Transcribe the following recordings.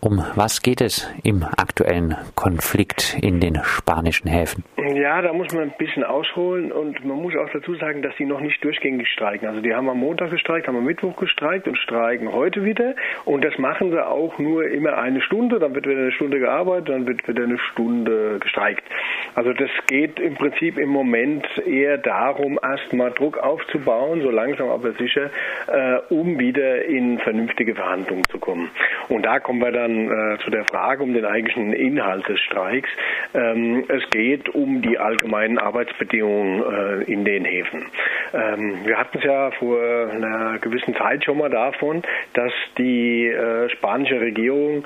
um was geht es im aktuellen Konflikt in den spanischen Häfen? Ja, da muss man ein bisschen ausholen und man muss auch dazu sagen, dass sie noch nicht durchgängig streiken. Also die haben am Montag gestreikt, haben am Mittwoch gestreikt und streiken heute wieder. Und das machen sie auch nur immer eine Stunde, dann wird wieder eine Stunde gearbeitet, dann wird wieder eine Stunde gestreikt. Also das geht im Prinzip im Moment eher darum, erstmal Druck aufzubauen, so langsam aber sicher, äh, um wieder in vernünftige Verhandlungen zu kommen. Und da kommen wir dann äh, zu der Frage um den eigentlichen Inhalt des Streiks. Ähm, es geht um die allgemeinen Arbeitsbedingungen äh, in den Häfen. Ähm, wir hatten es ja vor einer gewissen Zeit schon mal davon, dass die äh, spanische Regierung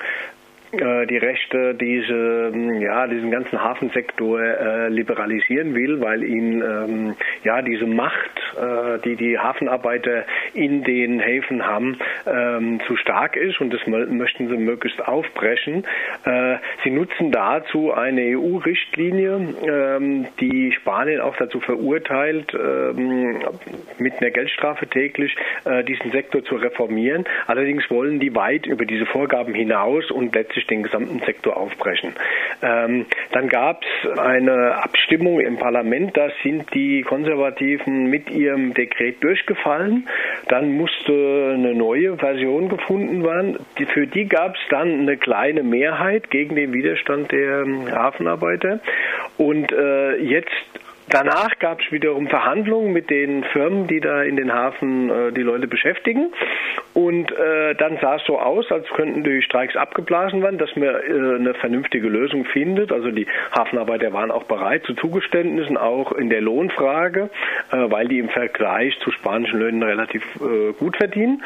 die Rechte diese, ähm, ja, diesen ganzen Hafensektor äh, liberalisieren will, weil ihn ähm, ja diese Macht, äh, die die Hafenarbeiter in den Häfen haben, ähm, zu stark ist und das möchten sie möglichst aufbrechen. Äh, sie nutzen dazu eine EU-Richtlinie, ähm, die Spanien auch dazu verurteilt, ähm, mit einer Geldstrafe täglich äh, diesen Sektor zu reformieren. Allerdings wollen die weit über diese Vorgaben hinaus und letztlich praktisch den gesamten Sektor aufbrechen. Ähm, dann gab es eine Abstimmung im Parlament, da sind die Konservativen mit ihrem Dekret durchgefallen. Dann musste eine neue Version gefunden werden. Die, für die gab es dann eine kleine Mehrheit gegen den Widerstand der ähm, Hafenarbeiter. Und äh, jetzt Danach gab es wiederum Verhandlungen mit den Firmen, die da in den Hafen äh, die Leute beschäftigen. Und äh, dann sah es so aus, als könnten die Streiks abgeblasen werden, dass man äh, eine vernünftige Lösung findet. Also die Hafenarbeiter waren auch bereit zu Zugeständnissen, auch in der Lohnfrage, äh, weil die im Vergleich zu spanischen Löhnen relativ äh, gut verdienen.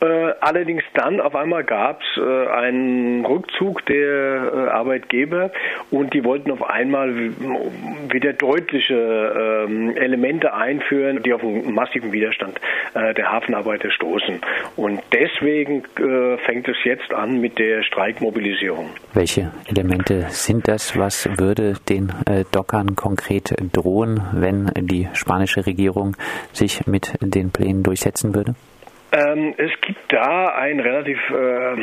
Äh, allerdings dann auf einmal gab es äh, einen Rückzug der äh, Arbeitgeber und die wollten auf einmal wieder deutliche ähm, Elemente einführen, die auf einen massiven Widerstand äh, der Hafenarbeiter stoßen. Und deswegen äh, fängt es jetzt an mit der Streikmobilisierung. Welche Elemente sind das? Was würde den äh, Dockern konkret drohen, wenn die spanische Regierung sich mit den Plänen durchsetzen würde? Ähm, es gibt da ein relativ äh,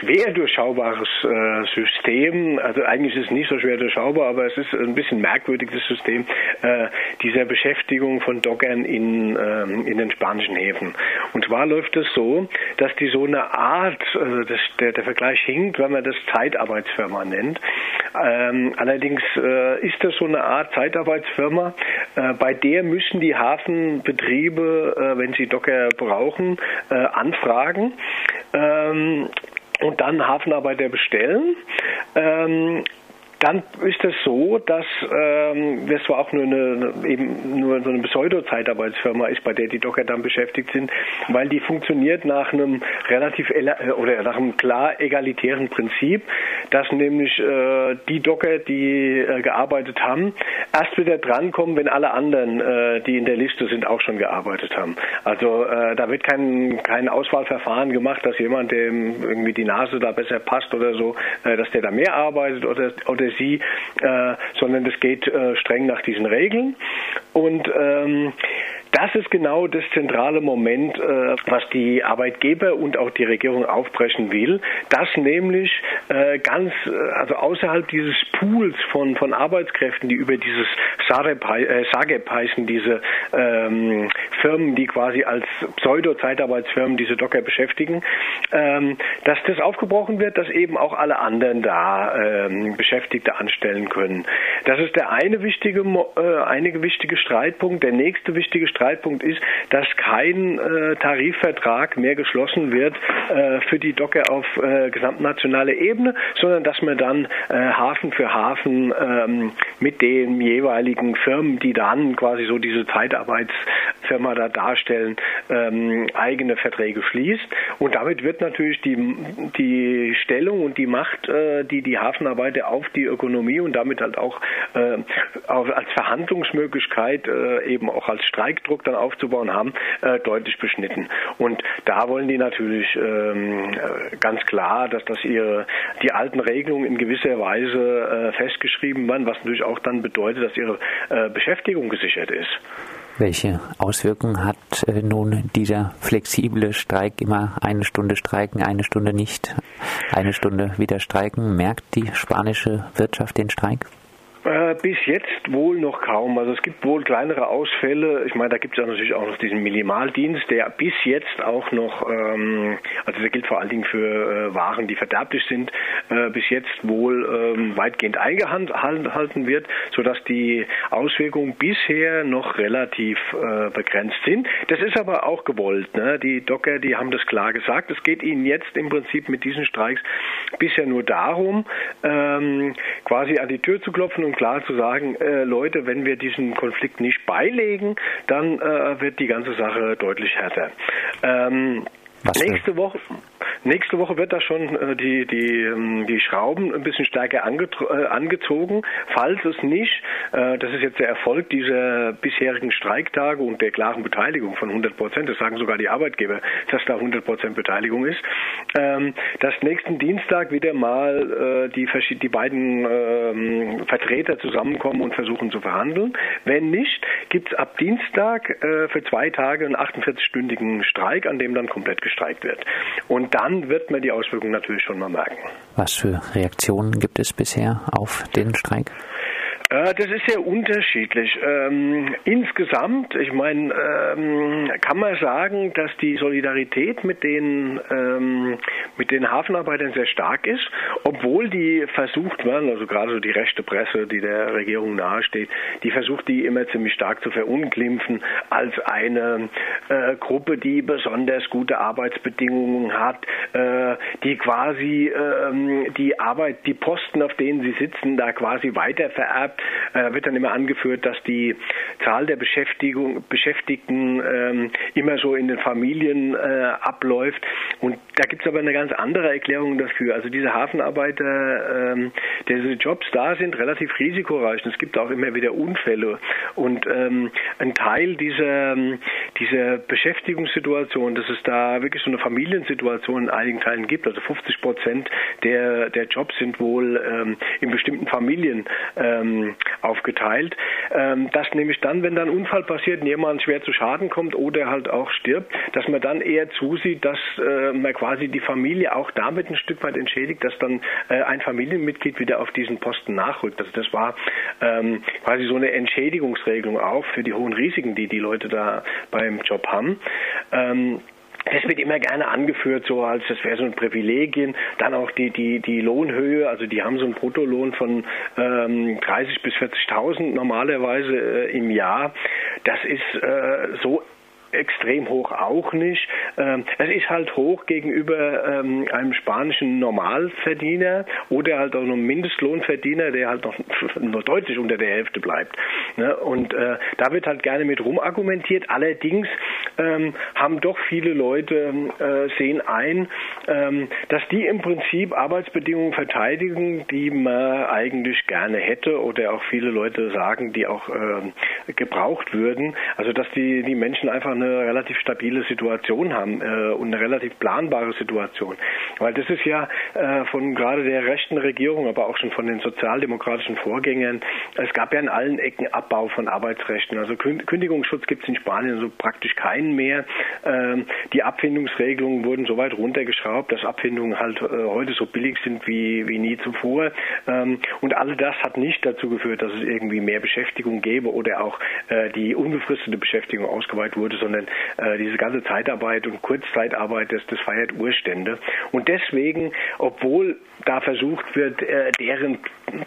schwer durchschaubares äh, System. Also eigentlich ist es nicht so schwer durchschaubar, aber es ist ein bisschen merkwürdig, das System äh, dieser Beschäftigung von Dockern in, ähm, in den spanischen Häfen. Und zwar läuft es so, dass die so eine Art, also das, der, der Vergleich hinkt, wenn man das Zeitarbeitsfirma nennt. Ähm, allerdings äh, ist das so eine Art Zeitarbeitsfirma, äh, bei der müssen die Hafenbetriebe, äh, wenn sie Docker brauchen, äh, anfragen ähm, und dann Hafenarbeiter bestellen. Ähm, dann ist es so, dass ähm, das zwar auch nur eine, eben nur so eine Pseudo-Zeitarbeitsfirma ist, bei der die Docker dann beschäftigt sind, weil die funktioniert nach einem relativ äh, oder nach einem klar egalitären Prinzip, dass nämlich äh, die Docker, die äh, gearbeitet haben, erst wieder drankommen, wenn alle anderen, äh, die in der Liste sind, auch schon gearbeitet haben. Also äh, da wird kein, kein Auswahlverfahren gemacht, dass jemand, dem irgendwie die Nase da besser passt oder so, äh, dass der da mehr arbeitet oder, oder oder sie, äh, sondern das geht äh, streng nach diesen Regeln. Und ähm, das ist genau das zentrale Moment, äh, was die Arbeitgeber und auch die Regierung aufbrechen will, dass nämlich äh, ganz, äh, also außerhalb dieses Pools von, von Arbeitskräften, die über dieses SAGEP äh, heißen, diese ähm, Firmen, die quasi als Pseudo-Zeitarbeitsfirmen diese Docker beschäftigen, ähm, dass das aufgebrochen wird, dass eben auch alle anderen da ähm, Beschäftigte anstellen können. Das ist der eine wichtige, äh, eine wichtige Streitpunkt. Der nächste wichtige Streitpunkt Streitpunkt ist, dass kein äh, Tarifvertrag mehr geschlossen wird äh, für die Docker auf äh, gesamtnationaler Ebene, sondern dass man dann äh, Hafen für Hafen ähm, mit den jeweiligen Firmen, die dann quasi so diese Zeitarbeitsfirma da darstellen, ähm, eigene Verträge schließt. Und damit wird natürlich die, die Stellung und die Macht, äh, die die Hafenarbeiter auf die Ökonomie und damit halt auch äh, als Verhandlungsmöglichkeit, eben auch als Streikdruck Druck dann aufzubauen haben, äh, deutlich beschnitten. Und da wollen die natürlich ähm, äh, ganz klar, dass das ihre die alten Regelungen in gewisser Weise äh, festgeschrieben werden, was natürlich auch dann bedeutet, dass ihre äh, Beschäftigung gesichert ist. Welche Auswirkungen hat äh, nun dieser flexible Streik, immer eine Stunde streiken, eine Stunde nicht, eine Stunde wieder streiken? Merkt die spanische Wirtschaft den Streik? Äh, bis jetzt wohl noch kaum. Also es gibt wohl kleinere Ausfälle. Ich meine, da gibt es natürlich auch noch diesen Minimaldienst, der bis jetzt auch noch, ähm, also der gilt vor allen Dingen für äh, Waren, die verderblich sind, äh, bis jetzt wohl ähm, weitgehend eingehalten wird, sodass die Auswirkungen bisher noch relativ äh, begrenzt sind. Das ist aber auch gewollt. Ne? Die Docker, die haben das klar gesagt. Es geht ihnen jetzt im Prinzip mit diesen Streiks bisher nur darum, ähm, quasi an die Tür zu klopfen und klar zu sagen, äh, Leute, wenn wir diesen Konflikt nicht beilegen, dann äh, wird die ganze Sache deutlich härter. Ähm, nächste Woche, Nächste Woche wird da schon äh, die, die, ähm, die Schrauben ein bisschen stärker äh, angezogen. Falls es nicht, äh, das ist jetzt der Erfolg dieser bisherigen Streiktage und der klaren Beteiligung von 100 Prozent, das sagen sogar die Arbeitgeber, dass da 100 Prozent Beteiligung ist, ähm, dass nächsten Dienstag wieder mal die, die beiden ähm, Vertreter zusammenkommen und versuchen zu verhandeln. Wenn nicht, gibt es ab Dienstag für zwei Tage einen 48-stündigen Streik, an dem dann komplett gestreikt wird. Und dann wird man die Auswirkungen natürlich schon mal merken. Was für Reaktionen gibt es bisher auf den Streik? Äh, das ist sehr unterschiedlich. Ähm, insgesamt, ich meine, ähm, kann man sagen, dass die Solidarität mit den, ähm, mit den Hafenarbeitern sehr stark ist, obwohl die versucht werden, also gerade so die rechte Presse, die der Regierung nahesteht, die versucht, die immer ziemlich stark zu verunglimpfen als eine äh, Gruppe, die besonders gute Arbeitsbedingungen hat, äh, die quasi ähm, die Arbeit, die Posten, auf denen sie sitzen, da quasi weitervererbt äh, wird dann immer angeführt, dass die Zahl der Beschäftigung, Beschäftigten ähm, immer so in den Familien äh, abläuft. Und da gibt es aber eine ganz andere Erklärung dafür. Also diese Hafenarbeiter, ähm, diese Jobs da sind relativ risikoreich. Und es gibt auch immer wieder Unfälle. Und ähm, ein Teil dieser, dieser Beschäftigungssituation, dass es da wirklich so eine Familiensituation in einigen Teilen gibt, also 50 Prozent der, der Jobs sind wohl ähm, in bestimmten Familien ähm, aufgeteilt. Ähm, dass nämlich dann, wenn dann ein Unfall passiert und jemand schwer zu Schaden kommt oder halt auch stirbt, dass man dann eher zusieht, dass äh, man quasi die Familie auch damit ein Stück weit entschädigt, dass dann äh, ein Familienmitglied wieder auf diesen Posten nachrückt. Also das war ähm, quasi so eine Entschädigungsregelung auch für die hohen Risiken, die die Leute da beim Job haben. Ähm, das wird immer gerne angeführt, so als das wäre so ein Privilegien. Dann auch die, die, die Lohnhöhe, also die haben so einen Bruttolohn von ähm, 30 bis 40.000 normalerweise äh, im Jahr. Das ist äh, so extrem hoch auch nicht. Ähm, es ist halt hoch gegenüber ähm, einem spanischen Normalverdiener oder halt auch einem Mindestlohnverdiener, der halt noch, deutlich unter der Hälfte bleibt. Ne? Und äh, da wird halt gerne mit rumargumentiert. Allerdings ähm, haben doch viele Leute äh, sehen ein, dass die im Prinzip Arbeitsbedingungen verteidigen, die man eigentlich gerne hätte oder auch viele Leute sagen, die auch gebraucht würden. Also dass die, die Menschen einfach eine relativ stabile Situation haben äh, und eine relativ planbare Situation. Weil das ist ja äh, von gerade der rechten Regierung, aber auch schon von den sozialdemokratischen Vorgängern, es gab ja in allen Ecken Abbau von Arbeitsrechten. Also Kündigungsschutz gibt es in Spanien so praktisch keinen mehr. Ähm, die Abfindungsregelungen wurden so weit runtergeschraubt, dass Abfindungen halt äh, heute so billig sind wie, wie nie zuvor. Ähm, und all das hat nicht dazu geführt, dass es irgendwie mehr Beschäftigung gäbe oder auch äh, die unbefristete Beschäftigung ausgeweitet wurde, sondern äh, diese ganze Zeitarbeit und Kurzzeitarbeit, das, das feiert Urstände. Und deswegen, obwohl da versucht wird, äh, deren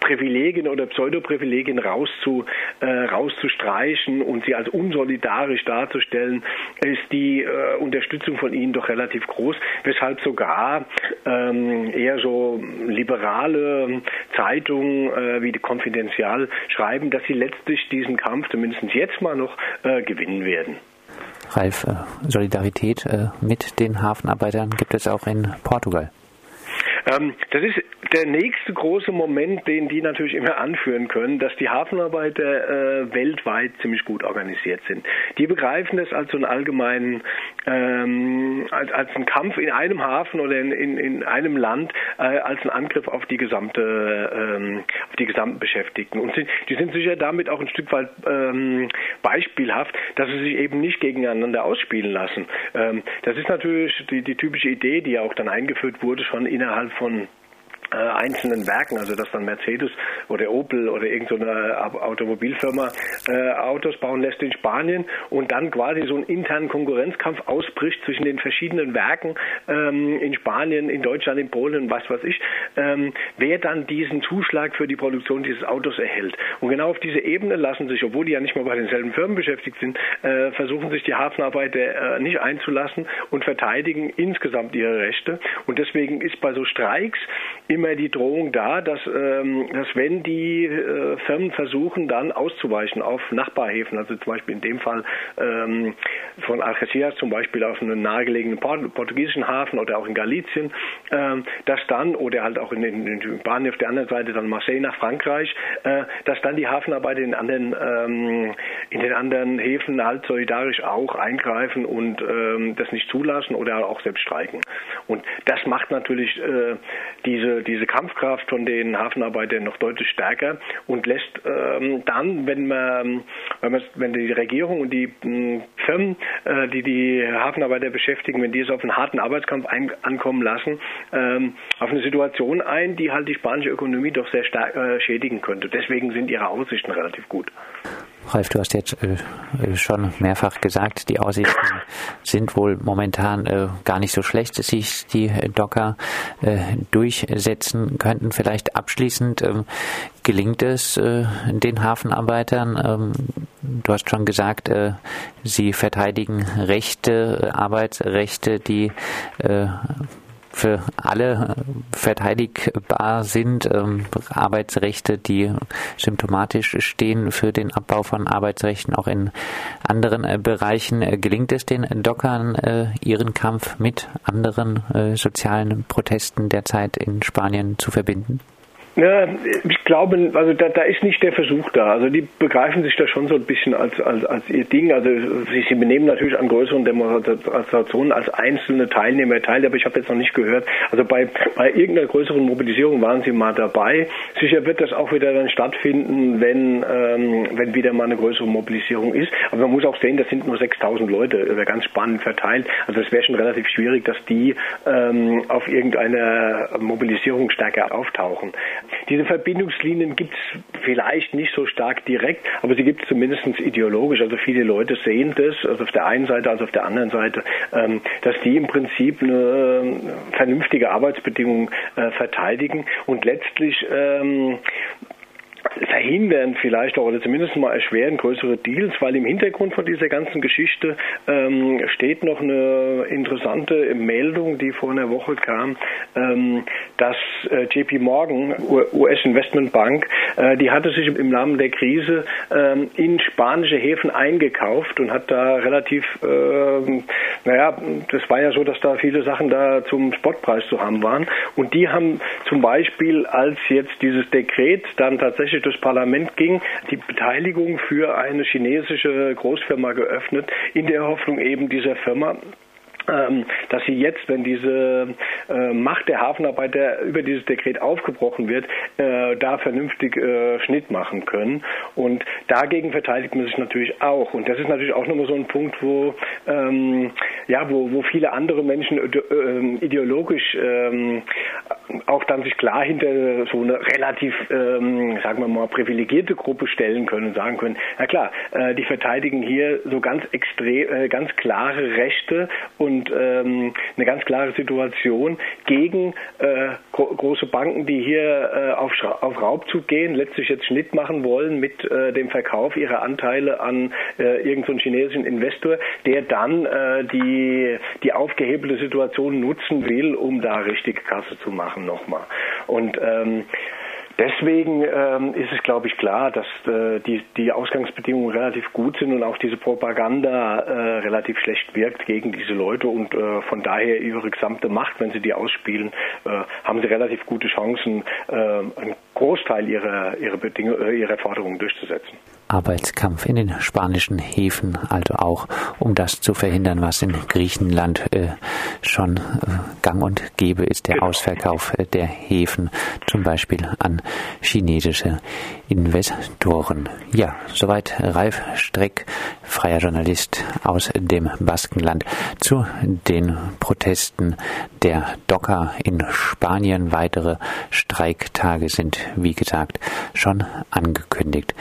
Privilegien oder Pseudoprivilegien rauszu, äh, rauszustreichen und sie als unsolidarisch darzustellen, ist die äh, Unterstützung von ihnen doch relativ groß, weshalb sogar ähm, eher so liberale Zeitungen äh, wie die Konfidenzial schreiben, dass sie letztlich diesen Kampf zumindest jetzt mal noch äh, gewinnen werden. Ralf, äh, Solidarität äh, mit den Hafenarbeitern gibt es auch in Portugal. Ähm, das ist der nächste große Moment, den die natürlich immer anführen können, dass die Hafenarbeiter äh, weltweit ziemlich gut organisiert sind. Die begreifen das als so einen allgemeinen, ähm, als, als einen Kampf in einem Hafen oder in, in, in einem Land, äh, als einen Angriff auf die gesamte, ähm, auf die gesamten Beschäftigten. Und sind, die sind sicher damit auch ein Stück weit ähm, beispielhaft, dass sie sich eben nicht gegeneinander ausspielen lassen. Ähm, das ist natürlich die, die typische Idee, die ja auch dann eingeführt wurde, schon innerhalb von äh, einzelnen Werken, also dass dann Mercedes oder Opel oder irgendeine Automobilfirma äh, Autos bauen lässt in Spanien und dann quasi so einen internen Konkurrenzkampf ausbricht zwischen den verschiedenen Werken ähm, in Spanien, in Deutschland, in Polen, was weiß ich, ähm, wer dann diesen Zuschlag für die Produktion dieses Autos erhält. Und genau auf diese Ebene lassen sich, obwohl die ja nicht mal bei denselben Firmen beschäftigt sind, äh, versuchen sich die Hafenarbeiter nicht einzulassen und verteidigen insgesamt ihre Rechte. Und deswegen ist bei so Streiks immer die Drohung da, dass, ähm, dass wenn die äh, Firmen versuchen, dann auszuweichen auf Nachbarhäfen, also zum Beispiel in dem Fall ähm, von Algeciras zum Beispiel auf einen nahegelegenen portugiesischen Hafen oder auch in Galicien, ähm, dass dann, oder halt auch in den in Spanien auf der anderen Seite dann Marseille nach Frankreich, äh, dass dann die Hafenarbeiter in anderen, ähm, in den anderen Häfen halt solidarisch auch eingreifen und ähm, das nicht zulassen oder auch selbst streiken. Und das macht natürlich äh, diese diese Kampfkraft von den Hafenarbeitern noch deutlich stärker und lässt ähm, dann, wenn man, wenn man, wenn die Regierung und die mh, Firmen, äh, die die Hafenarbeiter beschäftigen, wenn die es auf einen harten Arbeitskampf ein, ankommen lassen, ähm, auf eine Situation ein, die halt die spanische Ökonomie doch sehr stark äh, schädigen könnte. Deswegen sind ihre Aussichten relativ gut. Ralf, du hast jetzt äh, schon mehrfach gesagt, die Aussichten sind wohl momentan äh, gar nicht so schlecht, dass sich die Docker äh, durchsetzen könnten. Vielleicht abschließend ähm, gelingt es äh, den Hafenarbeitern. Ähm, du hast schon gesagt, äh, sie verteidigen Rechte, Arbeitsrechte, die äh, für alle verteidigbar sind. Ähm, Arbeitsrechte, die symptomatisch stehen für den Abbau von Arbeitsrechten auch in anderen äh, Bereichen. Äh, gelingt es den Dockern, äh, ihren Kampf mit anderen sozialen Protesten derzeit in Spanien zu verbinden? Ja, ich glaube, also da, da ist nicht der Versuch da. Also die begreifen sich da schon so ein bisschen als, als, als ihr Ding. Also sie, sie benehmen natürlich an größeren Demonstrationen als einzelne Teilnehmer teil, aber ich habe jetzt noch nicht gehört. Also bei, bei irgendeiner größeren Mobilisierung waren sie mal dabei. Sicher wird das auch wieder dann stattfinden, wenn, ähm, wenn wieder mal eine größere Mobilisierung ist. Aber man muss auch sehen, das sind nur 6000 Leute, über ganz spannend verteilt. Also es wäre schon relativ schwierig, dass die ähm, auf irgendeiner Mobilisierung stärker auftauchen. Diese Verbindungslinien gibt es vielleicht nicht so stark direkt, aber sie gibt es zumindest ideologisch. Also viele Leute sehen das, also auf der einen Seite als auf der anderen Seite, ähm, dass die im Prinzip eine vernünftige Arbeitsbedingung äh, verteidigen und letztlich ähm, verhindern vielleicht auch oder zumindest mal erschweren größere Deals, weil im Hintergrund von dieser ganzen Geschichte ähm, steht noch eine interessante Meldung, die vor einer Woche kam, ähm, dass äh, JP Morgan, US Investment Bank, äh, die hatte sich im Namen der Krise ähm, in spanische Häfen eingekauft und hat da relativ, äh, naja, das war ja so, dass da viele Sachen da zum Spotpreis zu haben waren. Und die haben zum Beispiel, als jetzt dieses Dekret dann tatsächlich durchs Parlament ging, die Beteiligung für eine chinesische Großfirma geöffnet, in der Hoffnung eben dieser Firma ähm, dass sie jetzt, wenn diese äh, Macht der Hafenarbeiter über dieses Dekret aufgebrochen wird, äh, da vernünftig äh, Schnitt machen können. Und dagegen verteidigt man sich natürlich auch. Und das ist natürlich auch nochmal so ein Punkt, wo, ähm, ja, wo, wo viele andere Menschen äh, ideologisch ähm, auch dann sich klar hinter so eine relativ, ähm, sagen wir mal, privilegierte Gruppe stellen können und sagen können, na klar, äh, die verteidigen hier so ganz extrem, äh, ganz klare Rechte und ähm, eine ganz klare Situation gegen äh, gro große Banken, die hier äh, auf, auf Raubzug gehen, letztlich jetzt Schnitt machen wollen mit äh, dem Verkauf ihrer Anteile an äh, irgendeinen chinesischen Investor, der dann äh, die, die aufgehebelte Situation nutzen will, um da richtig Kasse zu machen nochmal. Und ähm, deswegen ähm, ist es, glaube ich, klar, dass äh, die, die Ausgangsbedingungen relativ gut sind und auch diese Propaganda äh, relativ schlecht wirkt gegen diese Leute und äh, von daher ihre gesamte Macht, wenn sie die ausspielen, äh, haben sie relativ gute Chancen, äh, einen Großteil ihrer, ihrer, Bedingungen, äh, ihrer Forderungen durchzusetzen. Arbeitskampf in den spanischen Häfen, also auch um das zu verhindern, was in Griechenland äh, schon äh, gang und gäbe ist, der genau. Ausverkauf äh, der Häfen, zum Beispiel an chinesische Investoren. Ja, soweit Ralf Streck, freier Journalist aus dem Baskenland, zu den Protesten der Docker in Spanien. Weitere Streiktage sind, wie gesagt, schon angekündigt.